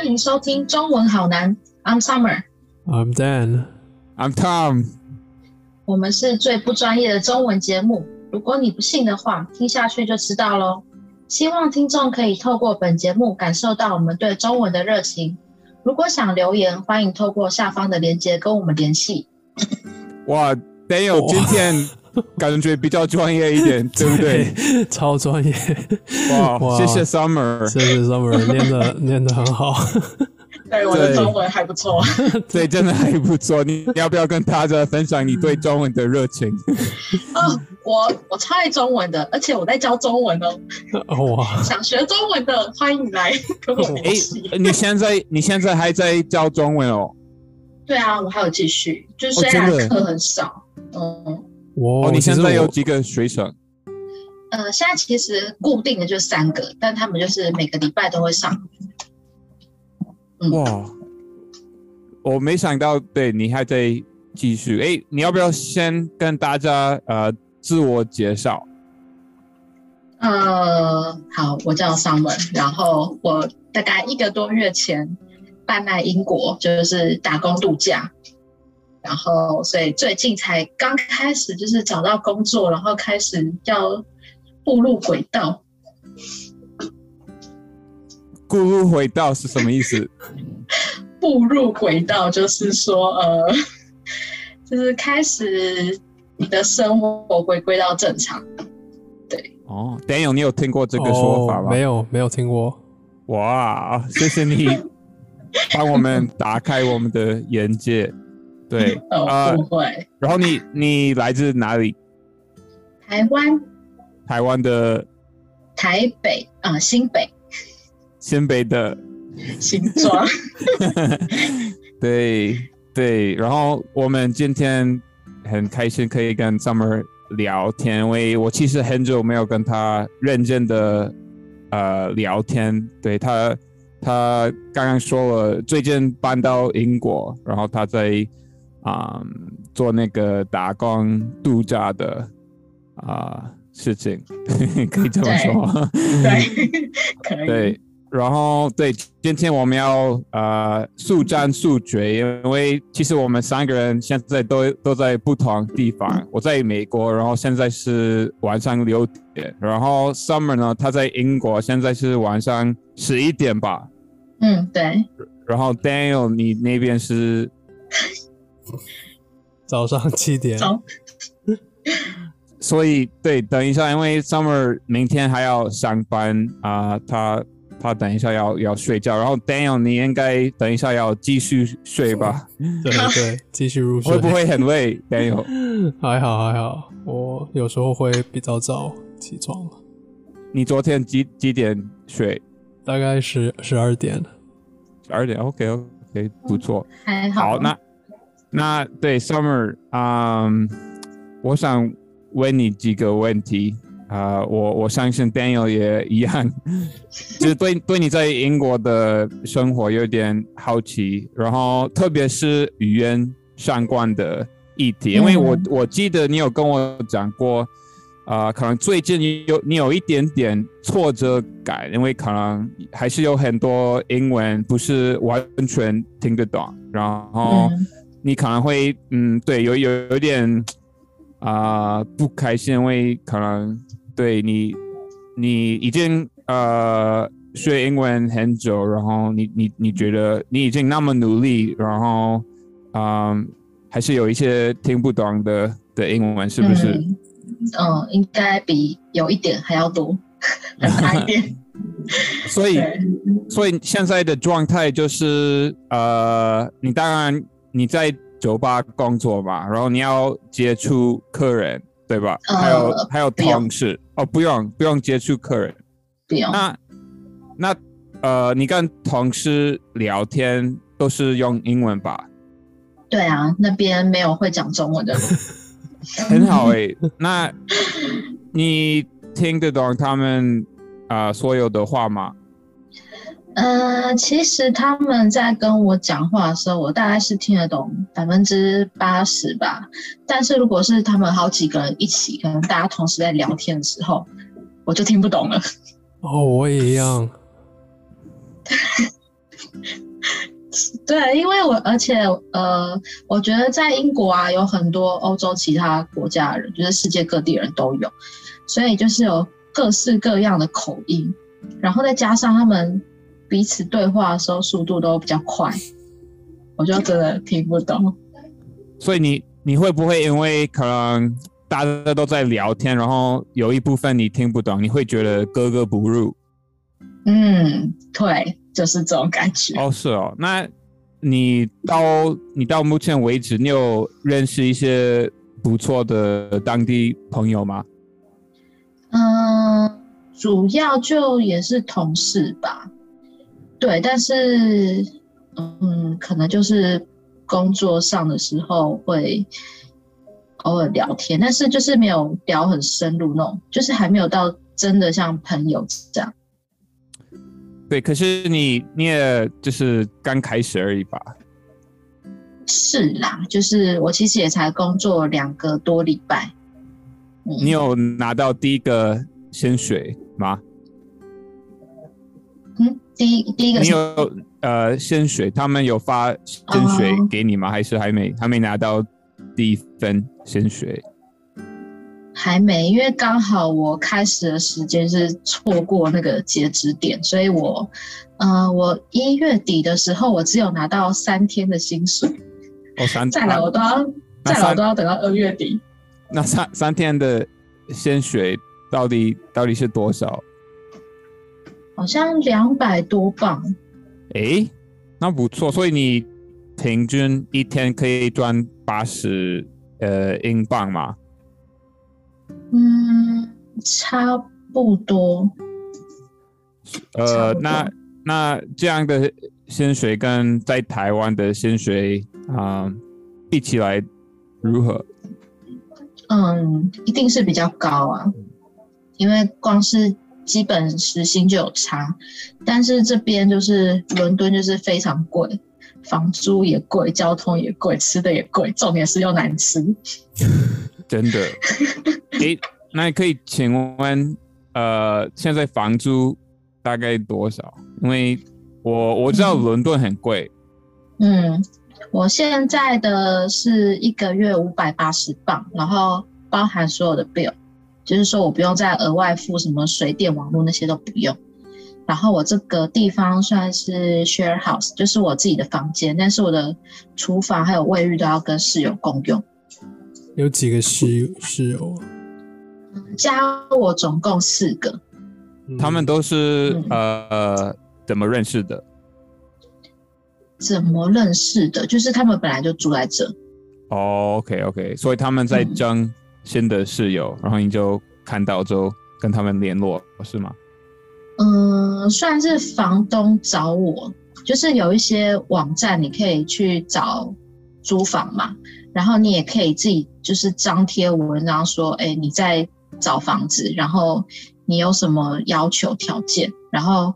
欢迎收听中文好难。I'm Summer，I'm Dan。I'm Tom。我们是最不专业的中文节目。如果你不信的话，听下去就知道喽。希望听众可以透过本节目感受到我们对中文的热情。如果想留言，欢迎透过下方的链接跟我们联系。哇，Daniel 今天感觉比较专业一点，对不对？超专业。哇，哇谢谢 Summer。谢谢 Summer 念的 念的很好。对，我的中文还不错。对，真的还不错。你要不要跟大家分享你对中文的热情？哦，我我超爱中文的，而且我在教中文哦。哇，想学中文的，欢迎来跟我哎联系。，你现在你现在还在教中文哦？对啊，我还有继续，就是虽然课很少，嗯。我哦，你现在有几个学生？呃，现在其实固定的就三个，但他们就是每个礼拜都会上。嗯哇，我没想到，对你还在继续。哎，你要不要先跟大家呃自我介绍？呃，好，我叫 Summer，然后我大概一个多月前搬来英国，就是打工度假，然后所以最近才刚开始就是找到工作，然后开始要步入轨道。步入轨道是什么意思？步入轨道就是说，呃，就是开始你的生活回归到正常。对哦，Daniel，你有听过这个说法吗？哦没有没有听过。哇，谢谢你帮我们打开我们的眼界。对，呃，啊不会，然后你你来自哪里？台湾台湾的台北啊、新北新北的，新庄。对对。然后我们今天很开心可以跟 Summer 聊天，因为我其实很久没有跟他认真的呃聊天。对他，他刚刚说了，最近搬到英国，然后他在啊、做那个打工度假的啊、事情，可以这么说。对，可以。对，然后对，今天我们要呃速战速决，因为其实我们三个人现在都都在不同地方。我在美国，然后现在是晚上六点，然后 Summer 呢，他在英国，现在是晚上十一点吧。嗯，对，然后 Daniel，你那边是早上七点。早所以对，等一下，因为 Summer 明天还要上班啊、他他等一下要要睡觉，然后 Daniel 你应该等一下要继续睡吧？对对，继续入睡。会不会很累，Daniel？还好还好，我有时候会比较早起床，你昨天几几点睡？大概十十二点。十二点？OK OK，不错。还好。好，那那对 Summer，嗯，我想问你几个问题啊、我我相信 Daniel 也一样，就是对对你在英国的生活有点好奇，然后特别是语言相关的议题，因为我嗯我记得你有跟我讲过。啊、可能最近你有你有一点点挫折感，因为可能还是有很多英文不是完全听得懂，然后嗯你可能会嗯，对，有有有点啊、不开心，因为可能对你你已经呃学英文很久，然后你你你觉得你已经那么努力，然后嗯，还是有一些听不懂的的英文，是不是？嗯嗯，应该比有一点还要多，很大一点。所以，所以现在的状态就是，呃，你当然你在酒吧工作嘛，然后你要接触客人，对吧？呃还有还有同事哦，不用不用接触客人。不用。那那呃，你跟同事聊天都是用英文吧？对啊，那边没有会讲中文的人。很好诶、那你听得懂他们啊、呃所有的话吗？呃，其实他们在跟我讲话的时候，我大概是听得懂百分之八十吧。但是如果是他们好几个人一起，可能大家同时在聊天的时候，我就听不懂了。哦，我也一样。对，因为我而且呃，我觉得在英国啊，有很多欧洲其他国家的人，就是世界各地人都有，所以就是有各式各样的口音，然后再加上他们彼此对话的时候速度都比较快，我就真的听不懂。所以你你会不会因为可能大家都在聊天，然后有一部分你听不懂，你会觉得格格不入？嗯，对，就是这种感觉。哦，是哦。那你到你到目前为止，你有认识一些不错的当地朋友吗？嗯，主要就也是同事吧。对，但是嗯，可能就是工作上的时候会偶尔聊天，但是就是没有聊很深入那种，就是还没有到真的像朋友这样。对，可是你你也就是刚开始而已吧？是啦，就是我其实也才工作两个多礼拜。你有拿到第一个薪水吗？嗯，第一第一个你有呃薪水，他们有发薪水给你吗？还是还没还没拿到第一份薪水？还没，因为刚好我开始的时间是错过那个截止点，所以我，呃，我一月底的时候，我只有拿到三天的薪水。哦，三再来我都要，再来我都要等到二月底。那三三天的薪水到底到底是多少？好像两百多磅。诶，那不错，所以你平均一天可以赚八十呃英镑嘛？嗯，差不多。呃，那那这样的薪水跟在台湾的薪水啊比起来如何？嗯，一定是比较高啊，因为光是基本时薪就有差。但是这边就是伦敦就是非常贵，房租也贵，交通也贵，吃的也贵，重点是又难吃。真的。诶，那可以请问，呃，现在房租大概多少？因为我我知道伦敦很贵。嗯，我现在的是一个月五百八十磅，然后包含所有的 bill，就是说我不用再额外付什么水电网络那些都不用。然后我这个地方算是 share house，就是我自己的房间，但是我的厨房还有卫浴都要跟室友共用。有几个室室友？加我总共四个，他们都是呃怎么认识的？怎么认识的？就是他们本来就住在这。哦，OK OK，所以他们在争新的室友，然后你就看到之后跟他们联络，是吗？嗯，算是房东找我，就是有一些网站你可以去找租房嘛，然后你也可以自己就是张贴文章说，哎，你在。找房子，然后你有什么要求条件，然后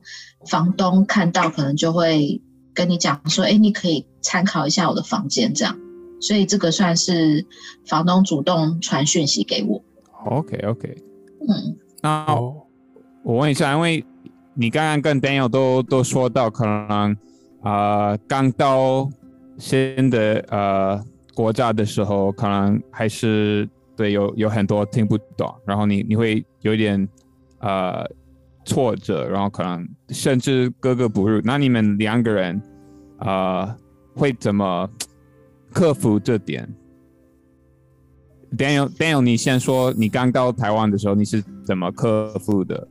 房东看到可能就会跟你讲说，哎，你可以参考一下我的房间这样，所以这个算是房东主动传讯息给我。OK OK，嗯，那我问一下，因为你刚刚跟 Daniel 都都说到，可能啊刚到新的呃国家的时候，可能还是。对，有有很多听不懂，然后你你会有点呃挫折，然后可能甚至格格不入。那你们两个人呃会怎么克服这点？Daniel Daniel，你先说，你刚到台湾的时候你是怎么克服的？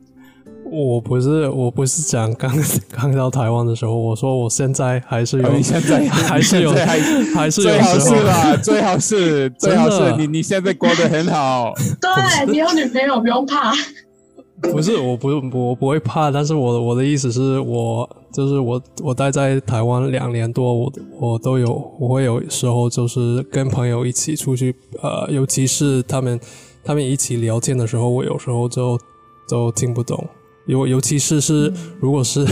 我不是，我不是讲刚刚到台湾的时候，我说我现在还是有，你现在还是有，还是最好是吧？最好是，最好是你你现在过得很好。对你有女朋友不用怕。不是，我不我不会怕，但是我我的意思是我就是我我待在台湾两年多，我我都有我会有时候就是跟朋友一起出去，呃，尤其是他们他们一起聊天的时候，我有时候就都听不懂。尤尤其是是，如果是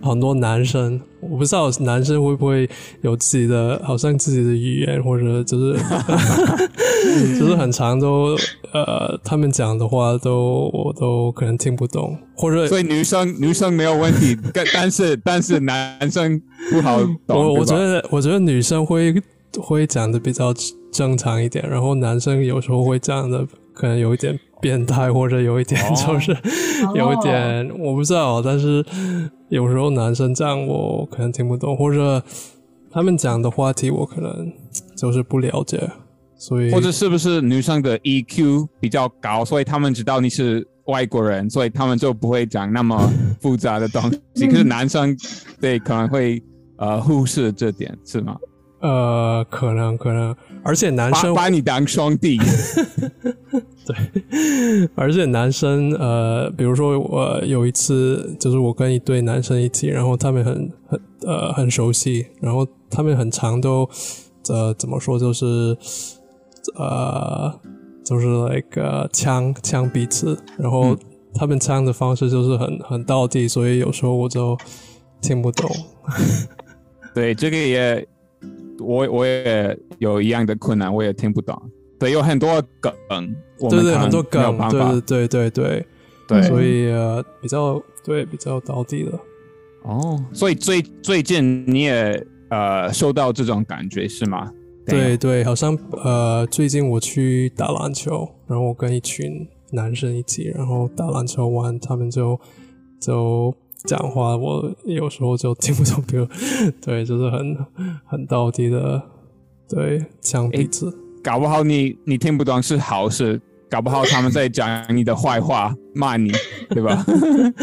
很多男生，我不知道男生会不会有自己的，好像自己的语言，或者就是就是很长都呃，他们讲的话都我都可能听不懂，或者所以女生女生没有问题，但但是但是男生不好懂。我我觉得我觉得女生会会讲的比较正常一点，然后男生有时候会讲的可能有一点变态，或者有一点哦 就是有一点我不知道，但是有时候男生这样我可能听不懂，或者他们讲的话题我可能就是不了解，所以或者是不是女生的 EQ 比较高，所以他们知道你是外国人，所以他们就不会讲那么复杂的东西。可是男生对可能会呃忽视这点，是吗？呃可能可能，而且男生把你当兄弟，对而且男生呃，比如说我有一次，就是我跟一对男生一起，然后他们很很呃很熟悉，然后他们很长都呃怎么说，就是呃就是那个呛呛彼此，然后嗯他们呛的方式就是很很到地，所以有时候我就听不懂。对这个也我我也有一样的困难，我也听不懂。对，有很多梗，我对对，很多梗。对对对对对，对所以呃比较对比较到地了。哦，所以最最近你也呃受到这种感觉是吗？对对，好像呃，最近我去打篮球，然后我跟一群男生一起，然后打篮球完，他们就就讲话，我有时候就听不懂，比 如对，就是很很到底的，对，讲彼此。搞不好你你听不懂是好事，搞不好他们在讲你的坏话，骂你，对吧？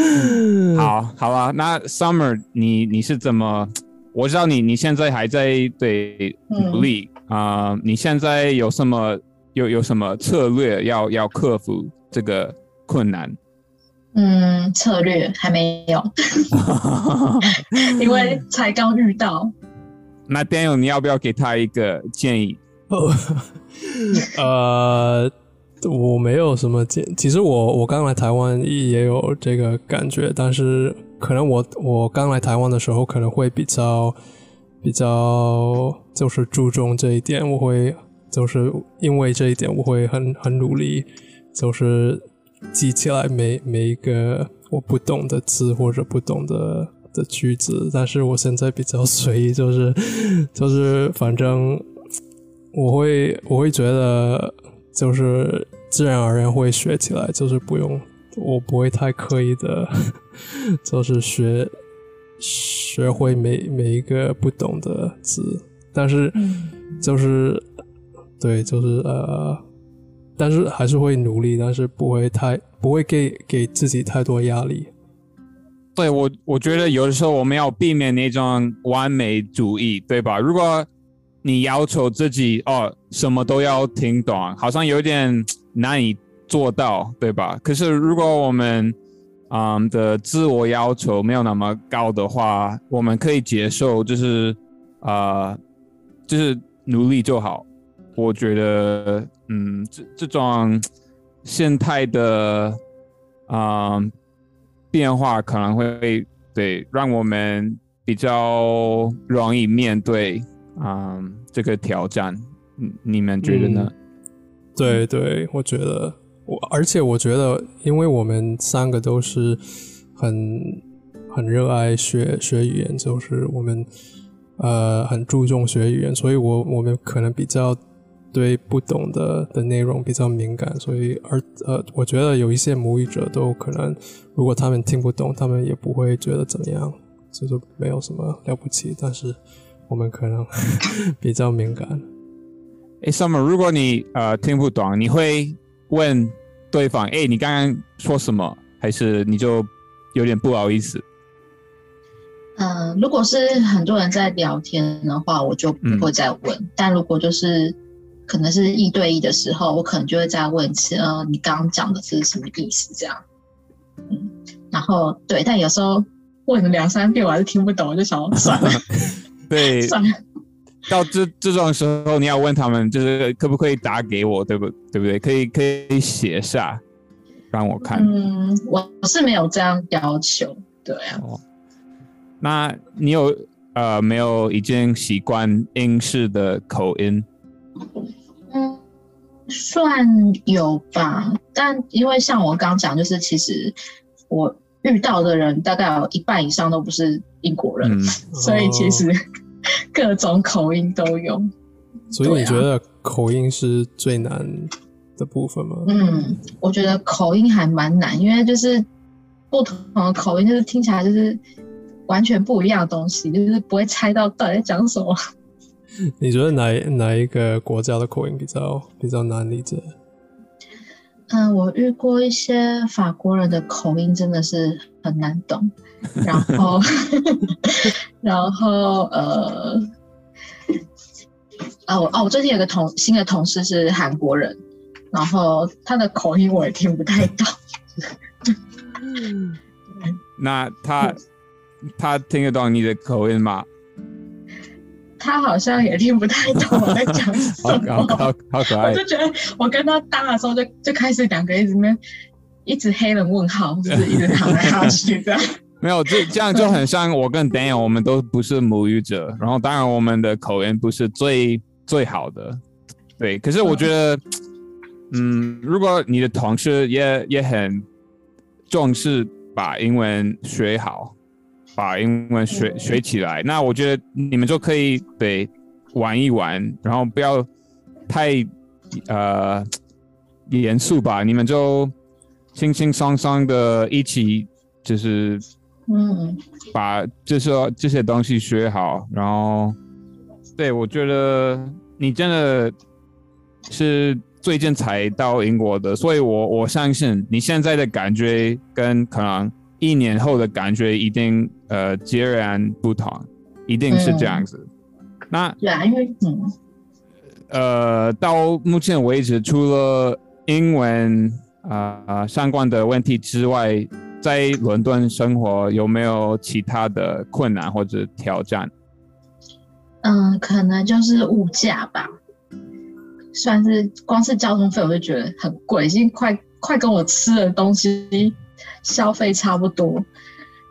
好，好啊。那 Summer，你你是怎么？我知道你你现在还在对努力啊、你现在有什么有有什么策略要要克服这个困难？嗯，策略还没有，因为才刚遇到。那 Daniel，你要不要给他一个建议？呃，我没有什么建，其实我我刚来台湾也有这个感觉，但是可能我我刚来台湾的时候可能会比较比较就是注重这一点，我会就是因为这一点我会很很努力，就是记起来每每一个我不懂的字或者不懂的的句子，但是我现在比较随意，就是 就是反正我会我会觉得就是自然而然会学起来，就是不用我不会太刻意的，就是学学会每每一个不懂的字，但是嗯就是对，就是呃，但是还是会努力，但是不会太不会给给自己太多压力。对我，我觉得有的时候我们要避免那种完美主义，对吧？如果你要求自己哦，什么都要听懂，好像有点难以做到，对吧？可是如果我们嗯的自我要求没有那么高的话，我们可以接受，就是呃，就是努力就好。我觉得，嗯，这这种心态的，嗯。变化可能会对让我们比较容易面对，嗯，这个挑战。你们觉得呢？对对，我觉得我，而且我觉得，因为我们三个都是很很热爱学学语言，就是我们呃很注重学语言，所以我我们可能比较对不懂的的内容比较敏感，所以而呃，我觉得有一些母语者都可能，如果他们听不懂，他们也不会觉得怎么样，就是没有什么了不起，但是我们可能 比较敏感。哎，Summer，如果你呃听不懂，你会问对方，哎，你刚刚说什么？还是你就有点不好意思？嗯，如果是很多人在聊天的话，我就不会再问。但如果就是可能是一对一的时候，我可能就会再问一次，呃，你刚刚讲的是什么意思？这样，嗯，然后对，但有时候问了两三遍，我还是听不懂，我就想算了，对，算了。到这这种时候，你要问他们，就是可不可以打给我，对不对不对？可以可以写下，让我看。嗯，我是没有这样要求，对啊。哦，那你有呃没有已经习惯英式的口音？嗯，算有吧，但因为像我刚刚讲，就是其实我遇到的人大概有一半以上都不是英国人，嗯，所以其实各种口音都有。所以你觉得口音是最难的部分吗？嗯，我觉得口音还蛮难，因为就是不同的口音，就是听起来就是完全不一样的东西，就是不会猜到到底在讲什么。你觉得哪哪一个国家的口音比较比较难理解？嗯，我遇过一些法国人的口音真的是很难懂，然后，然后呃，哦哦，我最近有个同新的同事是韩国人，然后他的口音我也听不太懂。那他他听得懂你的口音吗？他好像也听不太懂我在讲什好好么，好好可爱我就，觉得我跟他搭的时候就就开始两个一直面一直黑人问号，就是一直躺来哈去这样。没有这这样就很像我跟 Daniel，我们都不是母语者，然后当然我们的口音不是最最好的，对。可是我觉得，嗯，如果你的同事也也很重视把英文学好，把英文学学起来，那我觉得你们就可以得玩一玩，然后不要太呃严肃吧，你们就轻轻松松的一起就是嗯，把这些这些东西学好，然后对我觉得你真的是最近才到英国的，所以我我相信你现在的感觉跟可能一年后的感觉一定呃截然不同，一定是这样子。那对啊，因为嗯呃，到目前为止，除了英文啊、呃相关的问题之外，在伦敦生活有没有其他的困难或者挑战？嗯，可能就是物价吧，算是光是交通费我就觉得很贵，已经快快跟我吃的东西消费差不多，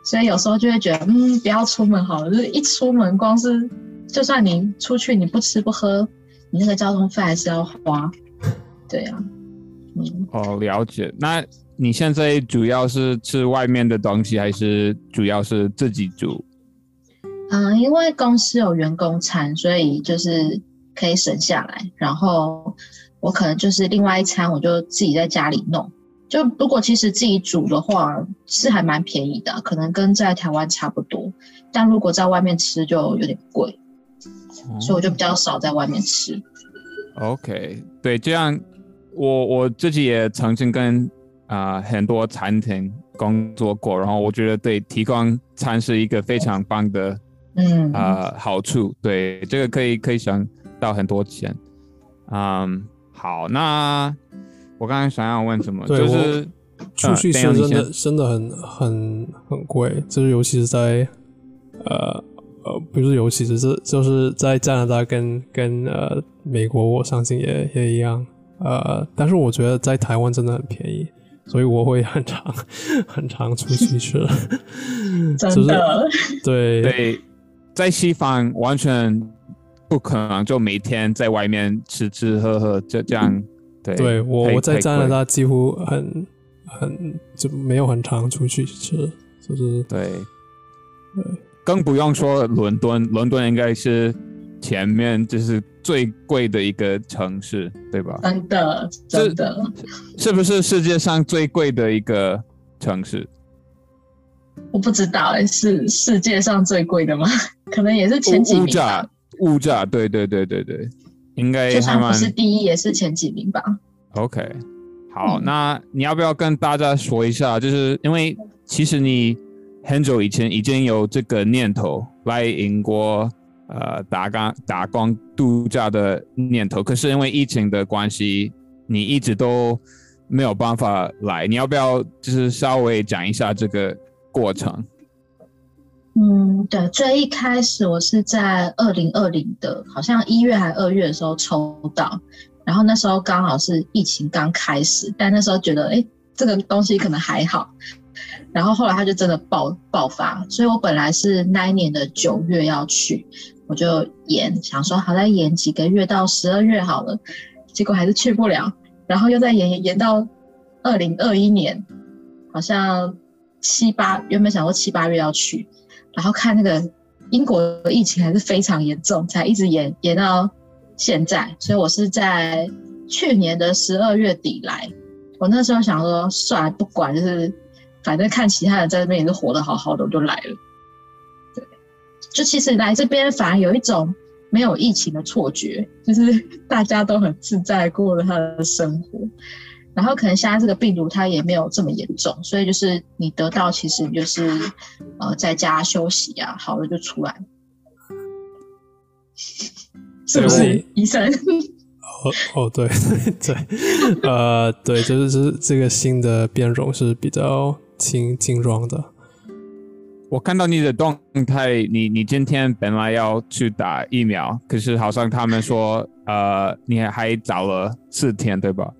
所以有时候就会觉得，嗯，不要出门好了，就是一出门光是就算你出去你不吃不喝，你那个交通费还是要花，对啊，嗯。哦，了解。那你现在主要是吃外面的东西，还是主要是自己煮？嗯，因为公司有员工餐，所以就是可以省下来。然后我可能就是另外一餐，我就自己在家里弄。就如果其实自己煮的话，是还蛮便宜的，可能跟在台湾差不多。但如果在外面吃就有点贵，所以我就比较少在外面吃。OK，对，这样我我自己也曾经跟啊、很多餐厅工作过，然后我觉得对提供餐是一个非常棒的嗯，呃好处，对这个可以可以省到很多钱。嗯，好，那我刚才想要问什么，就是出去呃吃真的真的很很很贵，就是尤其是在呃呃不是尤其是是就是在加拿大跟跟呃美国，我相信也也一样。呃，但是我觉得在台湾真的很便宜，所以我会很常 很常出去吃。真的，对对，在西方完全不可能就每天在外面吃吃喝喝，就这样对对我我在加拿大几乎很很就没有很常出去吃，就是对，对更不用说伦敦，伦敦应该是前面就是最贵的一个城市，对吧？真的，真的。是不是世界上最贵的一个城市？我不知道、欸，是世界上最贵的吗？可能也是前几名物价，，物价，对对对对对，应该还就算不是第一，也是前几名吧。OK，好，嗯那你要不要跟大家说一下？就是因为其实你很久以前已经有这个念头来英国呃打工打工度假的念头，可是因为疫情的关系，你一直都没有办法来。你要不要就是稍微讲一下这个过程？嗯，对，最一开始我是在二零二零的，好像一月还二月的时候抽到，然后那时候刚好是疫情刚开始，但那时候觉得，哎，这个东西可能还好，然后后来它就真的爆爆发，所以我本来是那一年的九月要去，我就延，想说好再延几个月到十二月好了，结果还是去不了，然后又再延延延到二零二一年，好像七八原本想说七八月要去，然后看那个英国的疫情还是非常严重，才一直延延到现在，所以我是在去年的十二月底来。我那时候想说，算了，不管，就是反正看其他人在这边也是活得好好的，我就来了。对，就其实来这边反而有一种没有疫情的错觉，就是大家都很自在过了他的生活。然后可能现在这个病毒它也没有这么严重，所以就是你得到其实就是呃在家休息啊，好了就出来。是不是医生？哦哦，对对对，呃，对，就是是这个新的变种是比较轻轻装的。我看到你的动态，你你今天本来要去打疫苗，可是好像他们说，呃，你还早了四天，对吧？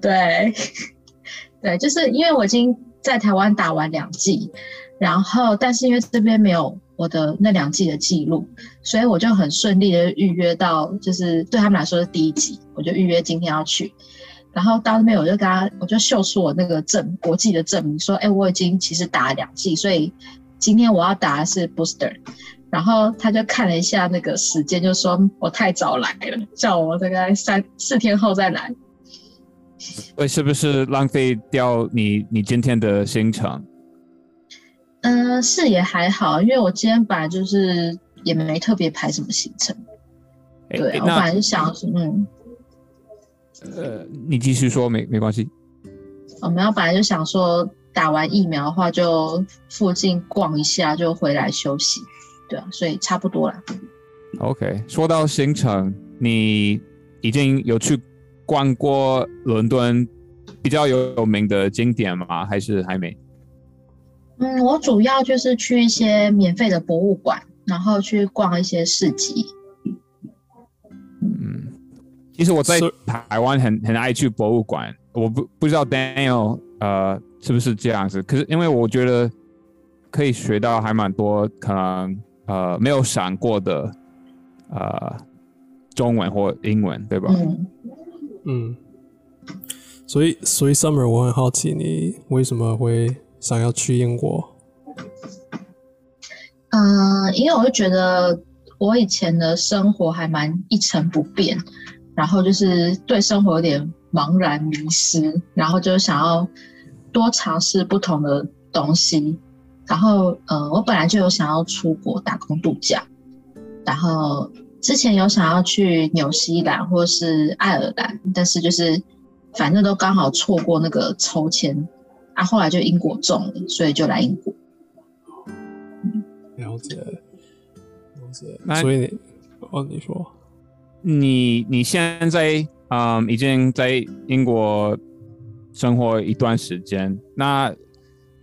对，对，就是因为我已经在台湾打完两剂，然后但是因为这边没有。我的那两季的记录，所以我就很顺利的预约到，就是对他们来说是第一集，我就预约今天要去。然后到那边我就跟他，我就秀出我那个证，国际的证明，说，哎，我已经其实打了两剂，所以今天我要打的是 booster。然后他就看了一下那个时间，就说我太早来了，叫我大概三四天后再来。会是不是浪费掉你你今天的行程？嗯，是也还好，因为我今天本来就是也没特别排什么行程。对我本来是想，嗯，呃，你继续说，没没关系。我们要本来就想说，打完疫苗的话，就附近逛一下，就回来休息。对啊，所以差不多了。OK，说到行程，你已经有去逛过伦敦比较有名的景点吗？还是还没？嗯，我主要就是去一些免费的博物馆，然后去逛一些市集。嗯，其实我在台湾很很爱去博物馆，我不不知道 Daniel 呃是不是这样子，可是因为我觉得可以学到还蛮多，可能呃没有想过的呃中文或英文，对吧？嗯嗯。所以所以 Summer，我很好奇你为什么会。想要去英国，嗯，因为我就觉得我以前的生活还蛮一成不变，然后就是对生活有点茫然迷失，然后就想要多尝试不同的东西，然后呃，我本来就有想要出国打工度假，然后之前有想要去纽西兰或是爱尔兰，但是就是反正都刚好错过那个抽签。啊，后来就英国中了，所以就来英国。了解，了解。所以你，哦，你说，你你现在嗯已经在英国生活一段时间，那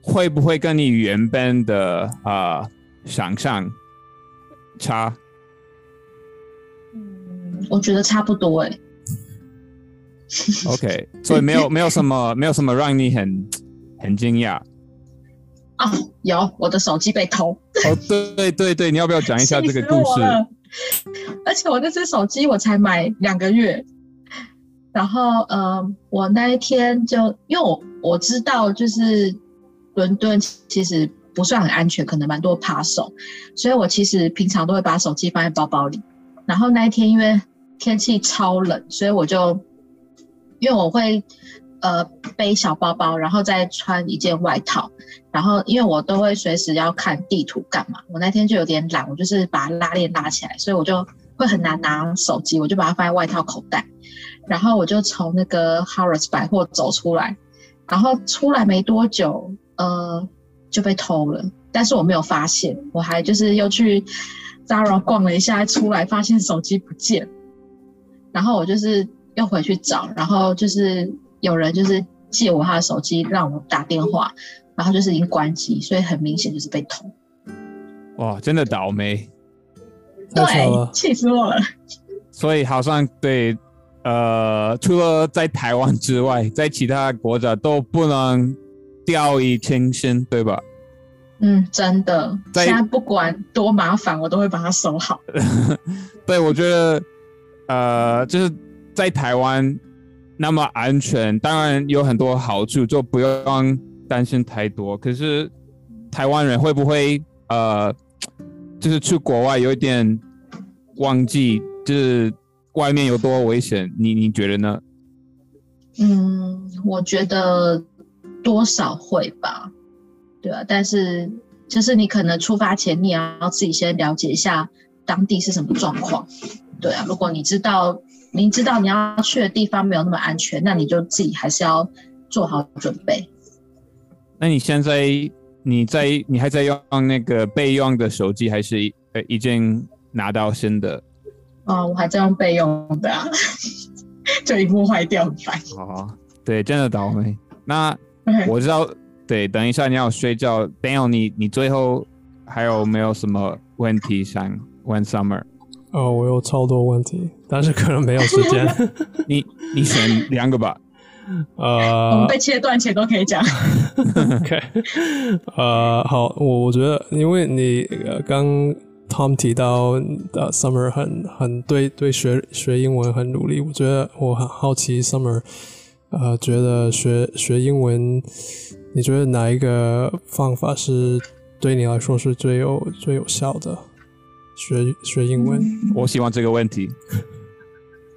会不会跟你原本的啊想象差？嗯，我觉得差不多哎。OK，所以没有没有什么没有什么让你很。很惊讶啊！有我的手机被偷哦，对对对，你要不要讲一下这个故事？而且我那只手机我才买两个月，然后呃，我那一天就因为我我知道就是伦敦其实不算很安全，可能蛮多扒手，所以我其实平常都会把手机放在包包里。然后那一天因为天气超冷，所以我就因为我会。呃，背小包包，然后再穿一件外套，然后因为我都会随时要看地图干嘛，我那天就有点懒，我就是把拉链拉起来，所以我就会很难拿手机，我就把它放在外套口袋，然后我就从那个 Harrods 百货走出来，然后出来没多久，呃，就被偷了，但是我没有发现，我还就是又去 Zara 逛了一下，出来发现手机不见，然后我就是又回去找，然后就是。有人就是借我他的手机让我打电话，然后就是已经关机，所以很明显就是被偷。哇，真的倒霉！对，气死我了。所以好像对，呃，除了在台湾之外，在其他国家都不能掉以轻心，对吧？嗯，真的。现在不管多麻烦，我都会把它收好。对，我觉得，呃，就是。在台湾那么安全，当然有很多好处，就不用担心太多。可是台湾人会不会呃，就是去国外有一点忘记，就是外面有多危险？你你觉得呢？嗯，我觉得多少会吧，对啊，但是就是你可能出发前，你要自己先了解一下当地是什么状况，对啊。如果你知道，明知道你要去的地方没有那么安全，那你就自己还是要做好准备。那你现在你在你还在用那个备用的手机，还是呃已经拿到新的？哦，我还在用备用的。就一部坏掉很烦。哦，对，真的倒霉。那 我知道，对，等一下你要睡觉。Daniel，你你最后还有没有什么问题想问 Summer？哦，我有超多问题，但是可能没有时间。你你选两个吧。呃，我们被切断前都可以讲。OK，呃，好，我我觉得，因为你刚。Tom 提到呃，Summer 很很对对学学英文很努力，我觉得我很好奇 Summer，呃，觉得学学英文，你觉得哪一个方法是对你来说是最有最有效的？学学英文，我喜欢这个问题。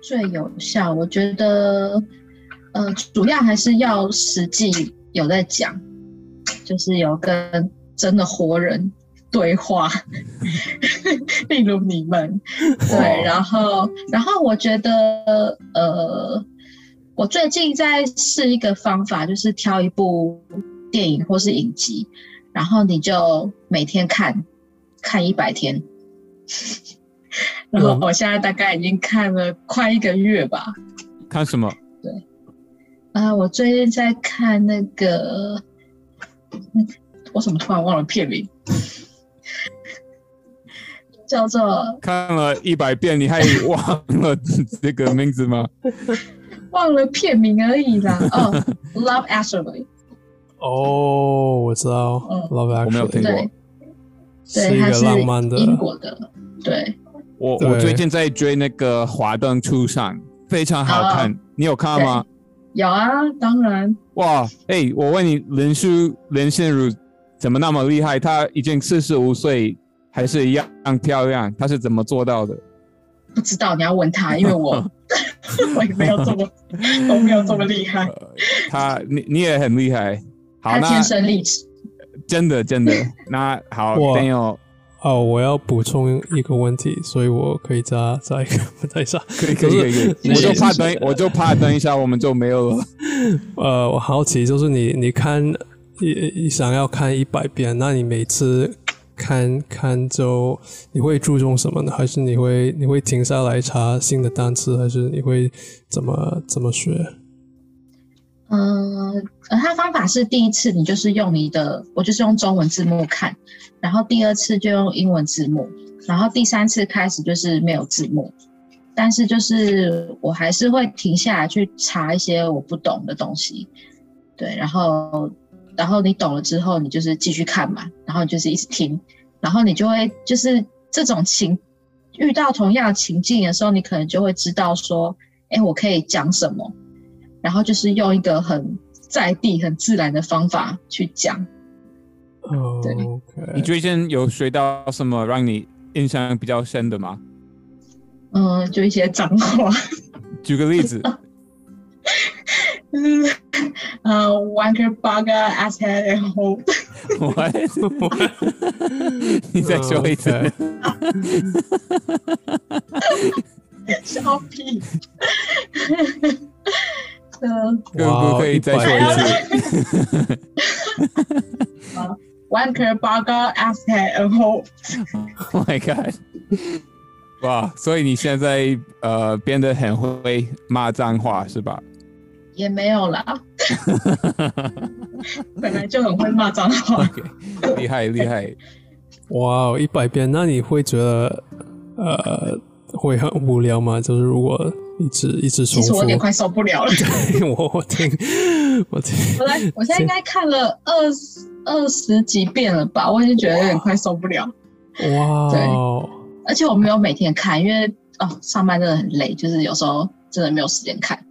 最有效，我觉得呃，主要还是要实际有在讲，就是有跟真的活人。对话，例如你们，对，然后，然后我觉得，呃，我最近在试一个方法，就是挑一部电影或是影集，然后你就每天看，看一百天，然后我现在大概已经看了快一个月吧。看什么？对，啊，我最近在看那个，我怎么突然忘了片名？叫做看了一百遍，你还忘了这个名字吗？忘了片名而已啦。哦，Love Actually。哦，我知道，Love Actually，我没有听过。对，它是浪漫的英国的。对，我我最近在追那个《华灯初上》，非常好看，你有看吗？有啊，当然。哇，哎，我问你，林书林心如怎么那么厉害？她已经四十五岁。还是一样漂亮，她是怎么做到的？不知道，你要问他，因为我 我也没有这么都没有这么厉害。他你你也很厉害，好，天生丽质，真的真的。那好，等有哦，我要补充一个问题，所以我可以再再 再一下，可以可以可以，我就怕等我就怕等一下我们就没有了。呃，我好奇就是你你看你想要看一百遍，那你每次。看看就你会注重什么呢？还是你会你会停下来查新的单词，还是你会怎么怎么学？嗯，他方法是第一次你就是用你的，我就是用中文字幕看，然后第二次就用英文字幕，然后第三次开始就是没有字幕，但是就是我还是会停下来去查一些我不懂的东西，对，然后。然后你懂了之后，你就是继续看嘛，然后就是一直听，然后你就会就是这种情遇到同样情境的时候，你可能就会知道说，哎，我可以讲什么，然后就是用一个很在地、很自然的方法去讲。哦，对。你最近有学到什么让你印象比较深的吗？嗯，就一些脏话。举个例子。呃，wanker bugger asshead and hold。你再说一次。笑屁。嗯，可不可以再说一次？wanker bugger asshead and hold。Oh my god！哇，所以你现在呃变得很会骂脏话是吧？也没有啦，本来就很会骂脏话，厉害厉害！哇，一百遍，那你会觉得呃会很无聊吗？就是如果一直一直重复，其实我有点快受不了了。我我听 我听，我来，我现在应该看了二十二十几遍了吧？我已经觉得有点快受不了。哇，对，而且我没有每天看，因为哦上班真的很累，就是有时候真的没有时间看，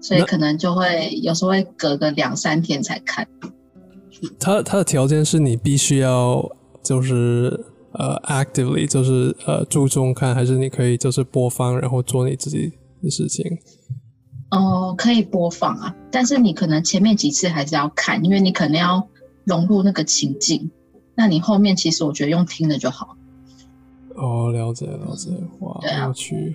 所以可能就会有时候会隔个两三天才看。他他的条件是你必须要就是呃 actively 就是呃注重看，还是你可以就是播放然后做你自己的事情？哦，可以播放啊，但是你可能前面几次还是要看，因为你可能要融入那个情境。那你后面其实我觉得用听的就好。哦，了解了解，哇，对啊很有趣。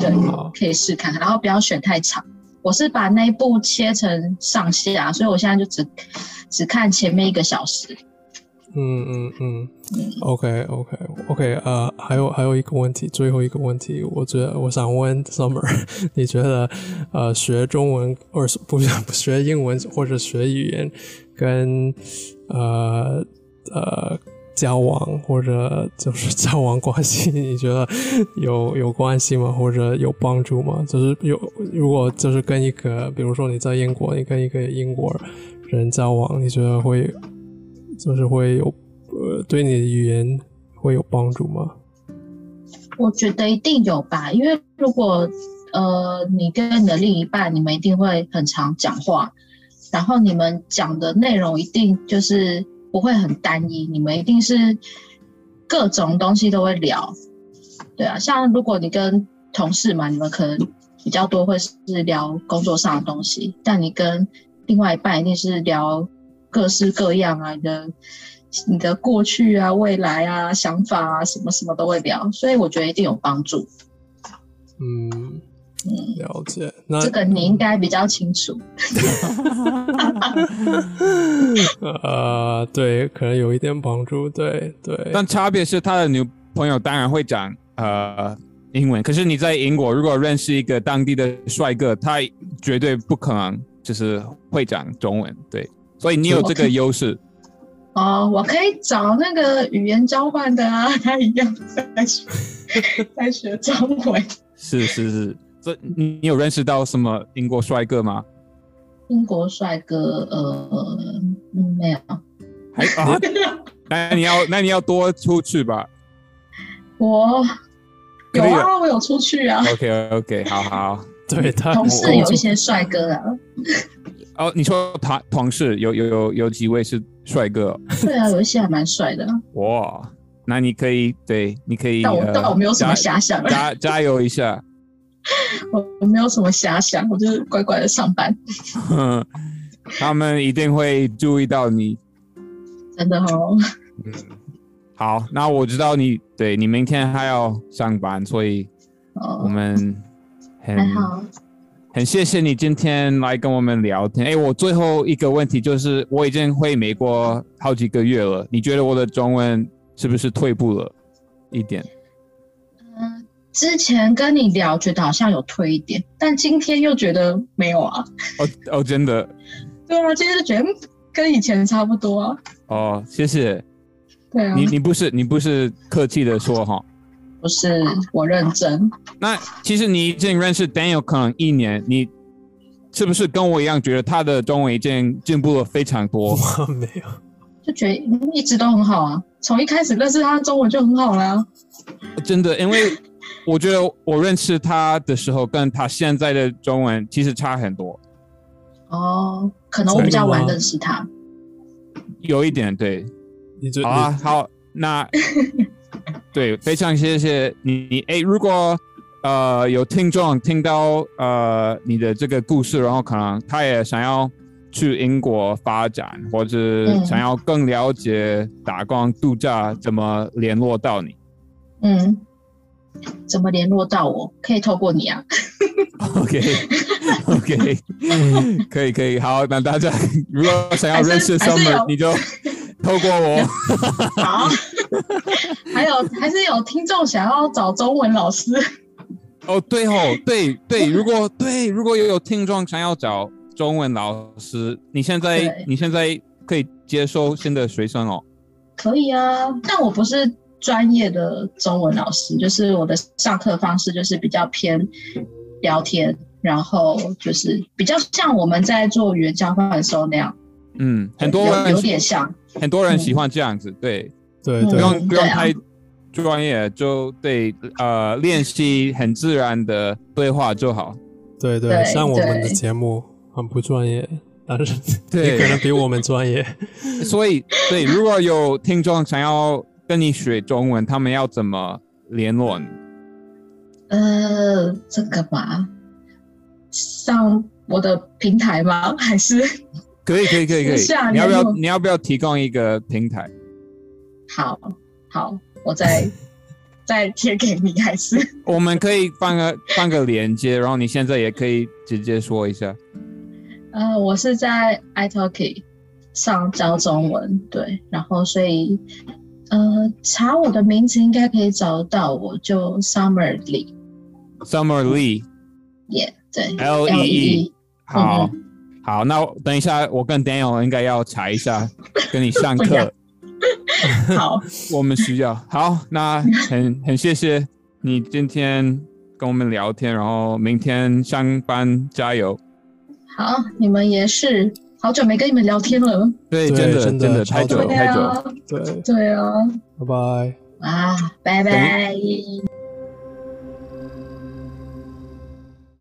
对好，可以试看看，然后不要选太长。我是把那一部切成上下，所以我现在就只只看前面一个小时。嗯嗯嗯，OK OK OK，呃，还有还有一个问题，最后一个问题，我觉得我想问 Summer，你觉得呃学中文或是不是不学英文或者学语言跟呃呃交往或者就是交往关系，你觉得有有关系吗？或者有帮助吗？就是有如果就是跟一个，比如说你在英国，你跟一个英国人交往，你觉得会就是会有呃对你的语言会有帮助吗？我觉得一定有吧，因为如果呃你跟你的另一半，你们一定会很常讲话，然后你们讲的内容一定就是不会很单一，你们一定是各种东西都会聊。对啊，像如果你跟同事嘛，你们可能比较多会是聊工作上的东西，但你跟另外一半一定是聊各式各样啊，你的你的过去啊、未来啊、想法啊，什么什么都会聊，所以我觉得一定有帮助。嗯，嗯，了解。那这个你应该比较清楚。呃，对，可能有一点帮助。对对，但差别是他的女朋友当然会讲呃英文，可是你在英国如果认识一个当地的帅哥，他绝对不可能就是会讲中文，对，所以你有这个优势。哦，我可以找那个语言交换的啊，他一样在学在学中文。是是是，这你你有认识到什么英国帅哥吗？英国帅哥，呃，嗯，没有。还啊？那你要那你要多出去吧。我有啊，我有出去啊，OK OK，好好。对他同事有一些帅哥啊。哦，你说他同事有有有有几位是帅哥？对啊，有一些还蛮帅的啊，哇，那你可以对，你可以但我呃但我没有什么遐想啊，加加油一下。我 我没有什么遐想，我就是乖乖的上班，他们一定会注意到你。真的哦。嗯，好，那我知道你对你明天还要上班，所以我哦，们很还好。很谢谢你今天来跟我们聊天。哎，我最后一个问题就是，我已经回美国好几个月了，你觉得我的中文是不是退步了一点？嗯，之前跟你聊，觉得好像有退一点，但今天又觉得没有啊。哦哦，真的对啊，今天就觉得嗯跟以前差不多啊。哦，谢谢对啊，你，你不是你不是客气的说哈。不是我认真。那其实你已经认识 Daniel 可能一年，你是不是跟我一样觉得他的中文已经进步了非常多？没有。就觉得嗯一直都很好啊，从一开始认识他的中文就很好啦。真的，因为我觉得我认识他的时候，跟他现在的中文其实差很多，哦，可能我比较晚认识他。有一点对。你觉好啊，好，那 对，非常谢谢你。你哎，如果呃有听众听到呃你的这个故事，然后可能他也想要去英国发展，或者嗯想要更了解打工度假，怎么联络到你嗯，怎么联络到我？可以透过你啊。？OK OK，可以可以，好，那大家如果想要认识 Summer，你就透过我。好，还有还是有听众想要找中文老师。哦，对哦，对对，如果对如果有听众想要找中文老师，你现在你现在可以接收新的学生哦。可以啊，但我不是专业的中文老师，就是我的上课方式就是比较偏聊天，然后就是比较像我们在做语言交换的时候那样，嗯，很多有有点像。很多人喜欢这样子，对，对嗯不用不用太专业，就对呃练习很自然的对话就好。对对，像我们的对节目很不专业，但是对你可能比我们专业。所以对，如果有听众想要跟你学中文，他们要怎么联络你？呃，这个吧，上我的平台吗？还是可以可以可以可以。你要不要你要不要提供一个平台？好好，我再 再贴给你，还是？我们可以放个放个连接，然后你现在也可以直接说一下。呃，我是在 iTalki 上教中文，对，然后所以呃，查我的名字应该可以找到我，就 Summer Lee，Summer Lee 耶、对 L E E，好、嗯好，那我等一下我跟 Daniel 应该要查一下，跟你上课，好，我们需要。好，那很很谢谢你今天跟我们聊天，然后明天上班加油。好，你们也是，好久没跟你们聊天了，对，真的真的真的太久超久对太久。啊，对，对啊，拜拜。啊，拜拜。